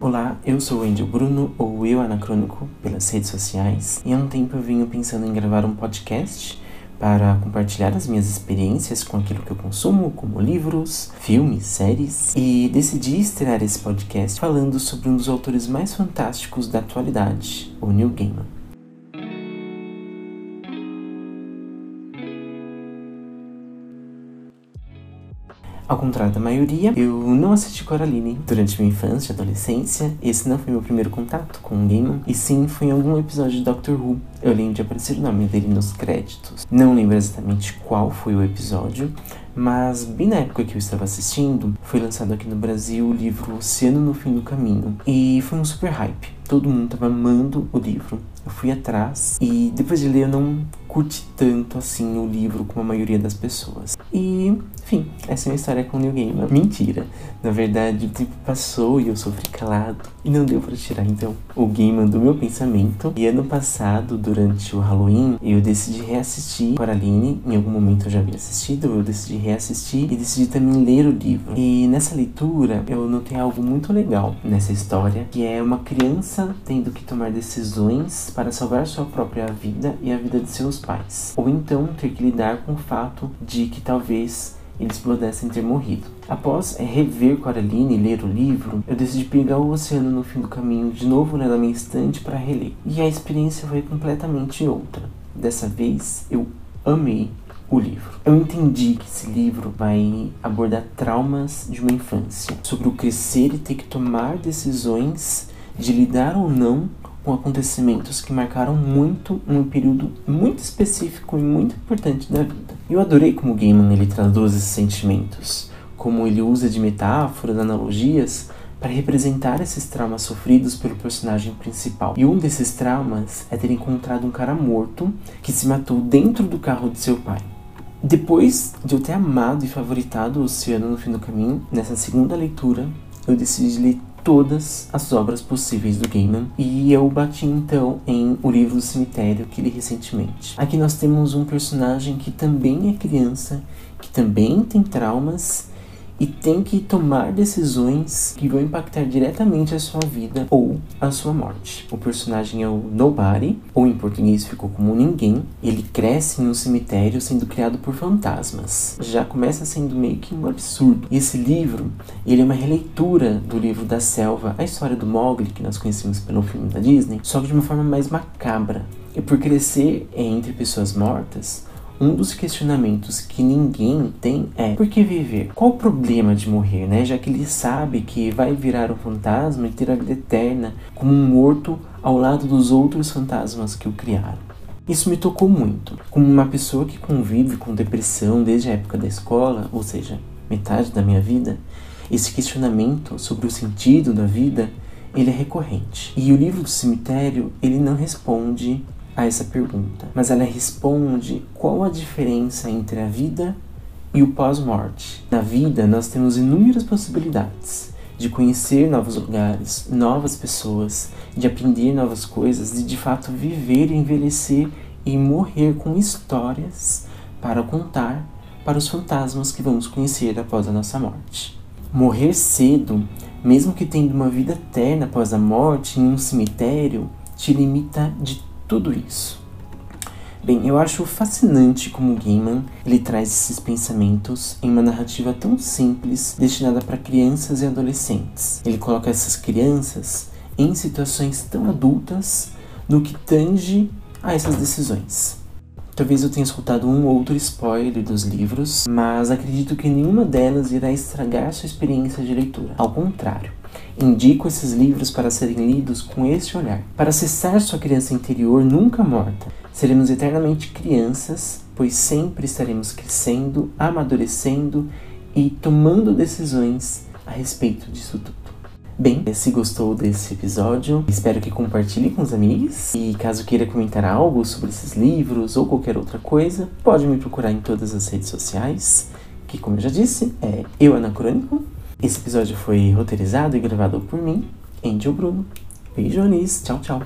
Olá, eu sou o Angel Bruno, ou Eu Anacrônico, pelas redes sociais, e há um tempo eu venho pensando em gravar um podcast para compartilhar as minhas experiências com aquilo que eu consumo, como livros, filmes, séries, e decidi estrear esse podcast falando sobre um dos autores mais fantásticos da atualidade, o Neil Gaiman. Ao contrário da maioria, eu não assisti Coraline durante minha infância e adolescência. Esse não foi meu primeiro contato com o Gaiman, e sim foi em algum episódio de Doctor Who. Eu lembro de aparecer o nome dele nos créditos. Não lembro exatamente qual foi o episódio, mas bem na época que eu estava assistindo, foi lançado aqui no Brasil o livro Oceano no Fim do Caminho. E foi um super hype. Todo mundo estava amando o livro. Eu fui atrás e depois de ler eu não curti tanto assim o livro como a maioria das pessoas. E, enfim, essa é uma história com o Neil Gaiman. Mentira. Na verdade, o tempo passou e eu sofri calado. E não deu para tirar, então, o Gaiman do meu pensamento. E ano passado, durante o Halloween, eu decidi reassistir Coraline. Em algum momento eu já havia assistido, eu decidi reassistir e decidi também ler o livro. E nessa leitura, eu notei algo muito legal nessa história, que é uma criança tendo que tomar decisões para salvar sua própria vida e a vida de seus pais. Ou então ter que lidar com o fato de que talvez eles pudessem ter morrido. Após é, rever Coraline e ler o livro, eu decidi pegar o oceano no fim do caminho de novo né, na minha estante para reler. E a experiência foi completamente outra. Dessa vez eu amei o livro. Eu entendi que esse livro vai abordar traumas de uma infância, sobre o crescer e ter que tomar decisões de lidar ou não com acontecimentos que marcaram muito um período muito específico e muito importante da vida. Eu adorei como Gaiman ele traduz esses sentimentos, como ele usa de metáforas, analogias para representar esses traumas sofridos pelo personagem principal. E um desses traumas é ter encontrado um cara morto que se matou dentro do carro de seu pai. Depois de eu ter amado e favoritado o Oceano no fim do caminho, nessa segunda leitura, eu decidi ler todas as obras possíveis do Gaiman e eu bati então em O Livro do Cemitério que li recentemente. Aqui nós temos um personagem que também é criança, que também tem traumas e tem que tomar decisões que vão impactar diretamente a sua vida ou a sua morte. O personagem é o Nobody, ou em português ficou como Ninguém. Ele cresce em um cemitério sendo criado por fantasmas. Já começa sendo meio que um absurdo. Esse livro, ele é uma releitura do livro da Selva, a história do Mowgli que nós conhecemos pelo filme da Disney, só que de uma forma mais macabra. E por crescer entre pessoas mortas, um dos questionamentos que ninguém tem é por que viver? Qual o problema de morrer, né? Já que ele sabe que vai virar um fantasma e ter a vida eterna como um morto ao lado dos outros fantasmas que o criaram. Isso me tocou muito. Como uma pessoa que convive com depressão desde a época da escola, ou seja, metade da minha vida, esse questionamento sobre o sentido da vida, ele é recorrente. E o livro do cemitério, ele não responde a essa pergunta, mas ela responde qual a diferença entre a vida e o pós-morte. Na vida, nós temos inúmeras possibilidades de conhecer novos lugares, novas pessoas, de aprender novas coisas, e de fato viver, envelhecer e morrer com histórias para contar para os fantasmas que vamos conhecer após a nossa morte. Morrer cedo, mesmo que tendo uma vida eterna após a morte em um cemitério, te limita de tudo isso. Bem, eu acho fascinante como Gaiman ele traz esses pensamentos em uma narrativa tão simples destinada para crianças e adolescentes. Ele coloca essas crianças em situações tão adultas no que tange a essas decisões. Talvez eu tenha escutado um ou outro spoiler dos livros, mas acredito que nenhuma delas irá estragar sua experiência de leitura. Ao contrário, indico esses livros para serem lidos com esse olhar, para acessar sua criança interior nunca morta. Seremos eternamente crianças, pois sempre estaremos crescendo, amadurecendo e tomando decisões a respeito disso tudo. Bem, se gostou desse episódio, espero que compartilhe com os amigos. E caso queira comentar algo sobre esses livros ou qualquer outra coisa, pode me procurar em todas as redes sociais, que como eu já disse, é Eu Anacrônico. Esse episódio foi roteirizado e gravado por mim, Angel Bruno. Beijo, Anis. Tchau, tchau.